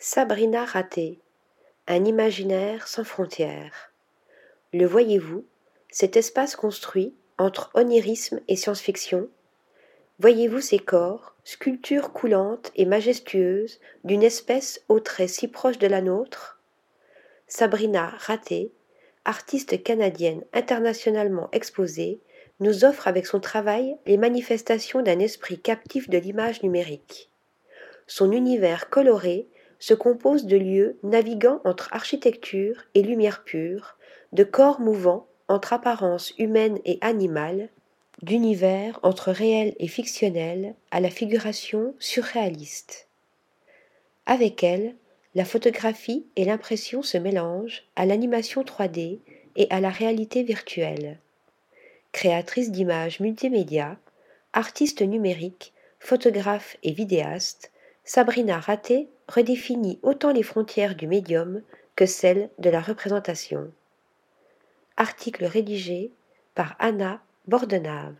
Sabrina Raté, un imaginaire sans frontières. Le voyez-vous, cet espace construit entre onirisme et science-fiction? Voyez-vous ces corps, sculptures coulantes et majestueuses d'une espèce aux traits si proches de la nôtre? Sabrina Raté, artiste canadienne internationalement exposée, nous offre avec son travail les manifestations d'un esprit captif de l'image numérique. Son univers coloré se compose de lieux naviguant entre architecture et lumière pure, de corps mouvants entre apparence humaine et animale, d'univers entre réel et fictionnel à la figuration surréaliste. Avec elle, la photographie et l'impression se mélangent à l'animation 3D et à la réalité virtuelle. Créatrice d'images multimédia, artiste numérique, photographe et vidéaste, Sabrina Raté redéfinit autant les frontières du médium que celles de la représentation. Article rédigé par Anna Bordenave.